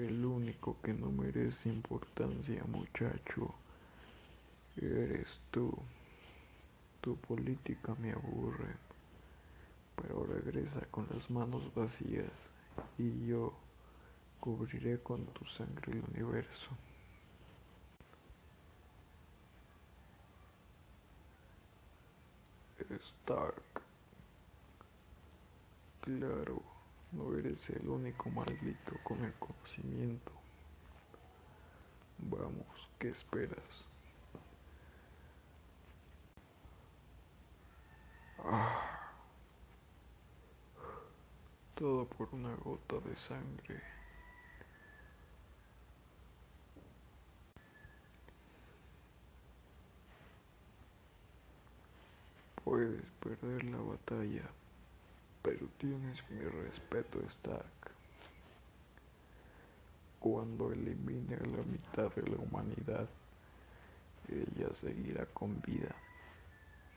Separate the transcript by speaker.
Speaker 1: El único que no merece importancia, muchacho, eres tú. Tu política me aburre, pero regresa con las manos vacías y yo cubriré con tu sangre el universo. Stark. Claro, no eres el único maldito con el conocimiento. Vamos, ¿qué esperas? Ah, todo por una gota de sangre. Puedes perder la batalla, pero tienes mi respeto, Stark. Cuando elimine a la mitad de la humanidad, ella seguirá con vida.